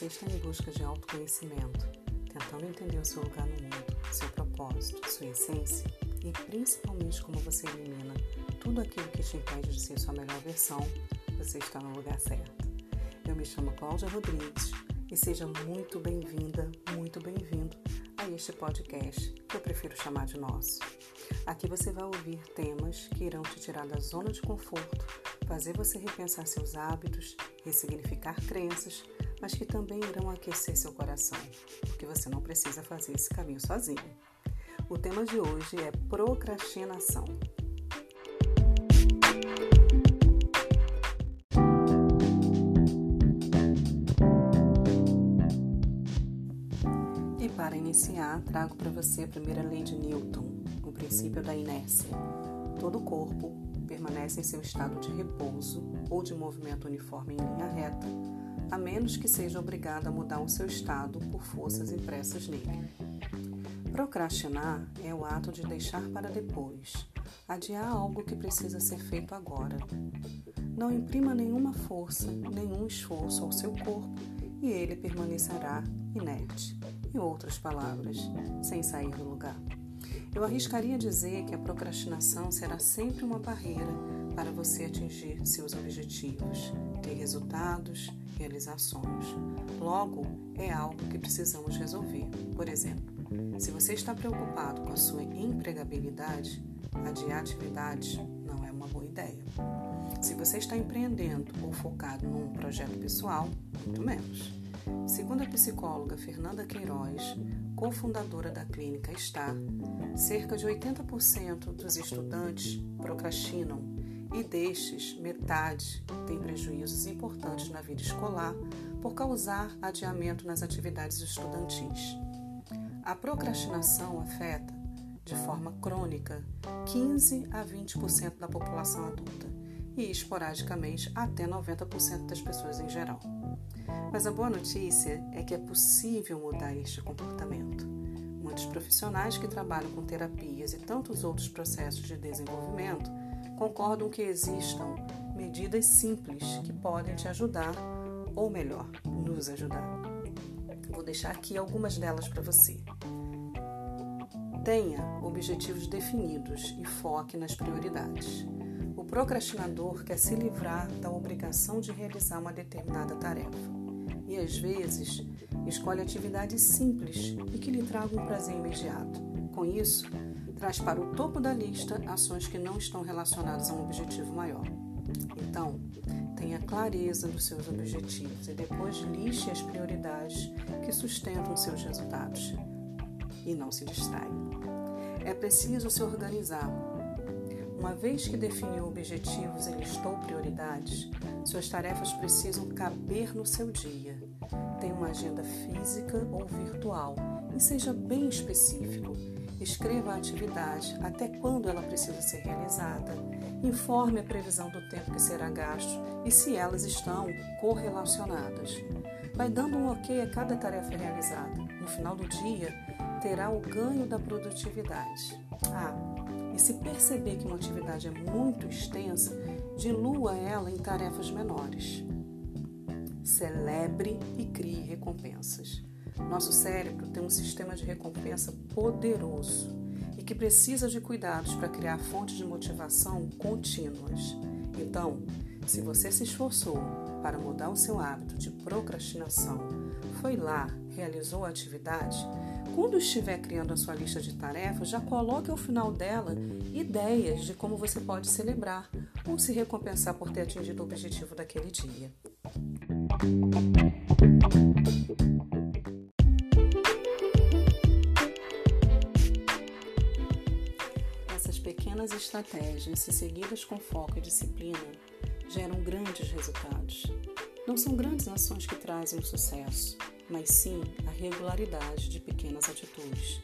você está em busca de autoconhecimento, tentando entender o seu lugar no mundo, seu propósito, sua essência e principalmente como você elimina tudo aquilo que te impede de ser sua melhor versão, você está no lugar certo. Eu me chamo Cláudia Rodrigues e seja muito bem-vinda, muito bem-vindo a este podcast que eu prefiro chamar de nosso. Aqui você vai ouvir temas que irão te tirar da zona de conforto, fazer você repensar seus hábitos, ressignificar crenças, mas que também irão aquecer seu coração, porque você não precisa fazer esse caminho sozinho. O tema de hoje é procrastinação. E para iniciar, trago para você a primeira lei de Newton, o princípio da inércia. Todo corpo permanece em seu estado de repouso ou de movimento uniforme em linha reta, a menos que seja obrigado a mudar o seu estado por forças impressas nele. Procrastinar é o ato de deixar para depois, adiar algo que precisa ser feito agora. Não imprima nenhuma força, nenhum esforço ao seu corpo e ele permanecerá inerte. Em outras palavras, sem sair do lugar. Eu arriscaria dizer que a procrastinação será sempre uma barreira para você atingir seus objetivos, ter resultados, realizar sonhos. Logo, é algo que precisamos resolver. Por exemplo, se você está preocupado com a sua empregabilidade, adiar atividades não é uma boa ideia. Se você está empreendendo ou focado num projeto pessoal, muito menos. Segundo a psicóloga Fernanda Queiroz, cofundadora da clínica STAR, cerca de 80% dos estudantes procrastinam e destes, metade tem prejuízos importantes na vida escolar por causar adiamento nas atividades estudantis. A procrastinação afeta, de forma crônica, 15 a 20% da população adulta e, esporadicamente, até 90% das pessoas em geral. Mas a boa notícia é que é possível mudar este comportamento. Muitos profissionais que trabalham com terapias e tantos outros processos de desenvolvimento concordam que existam medidas simples que podem te ajudar, ou melhor, nos ajudar. Vou deixar aqui algumas delas para você. Tenha objetivos definidos e foque nas prioridades. O procrastinador quer se livrar da obrigação de realizar uma determinada tarefa e, às vezes, escolhe atividades simples e que lhe tragam um prazer imediato. Com isso, traz para o topo da lista ações que não estão relacionadas a um objetivo maior. Então, tenha clareza dos seus objetivos e depois liste as prioridades que sustentam seus resultados. E não se distraia. É preciso se organizar. Uma vez que definiu objetivos e listou prioridades, suas tarefas precisam caber no seu dia. Tenha uma agenda física ou virtual e seja bem específico Escreva a atividade, até quando ela precisa ser realizada. Informe a previsão do tempo que será gasto e se elas estão correlacionadas. Vai dando um ok a cada tarefa realizada. No final do dia, terá o ganho da produtividade. Ah, se perceber que uma atividade é muito extensa, dilua ela em tarefas menores. Celebre e crie recompensas. Nosso cérebro tem um sistema de recompensa poderoso e que precisa de cuidados para criar fontes de motivação contínuas. Então, se você se esforçou para mudar o seu hábito de procrastinação, foi lá, realizou a atividade, quando estiver criando a sua lista de tarefas, já coloque ao final dela ideias de como você pode celebrar ou se recompensar por ter atingido o objetivo daquele dia. pequenas estratégias, se seguidas com foco e disciplina, geram grandes resultados. Não são grandes ações que trazem o sucesso, mas sim a regularidade de pequenas atitudes.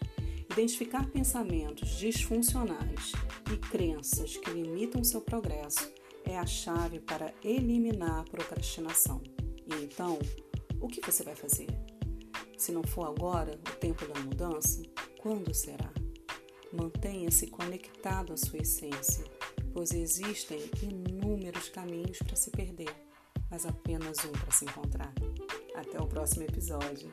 Identificar pensamentos disfuncionais e crenças que limitam seu progresso é a chave para eliminar a procrastinação. E então, o que você vai fazer? Se não for agora, o tempo da mudança, quando será? Mantenha-se conectado à sua essência, pois existem inúmeros caminhos para se perder, mas apenas um para se encontrar. Até o próximo episódio.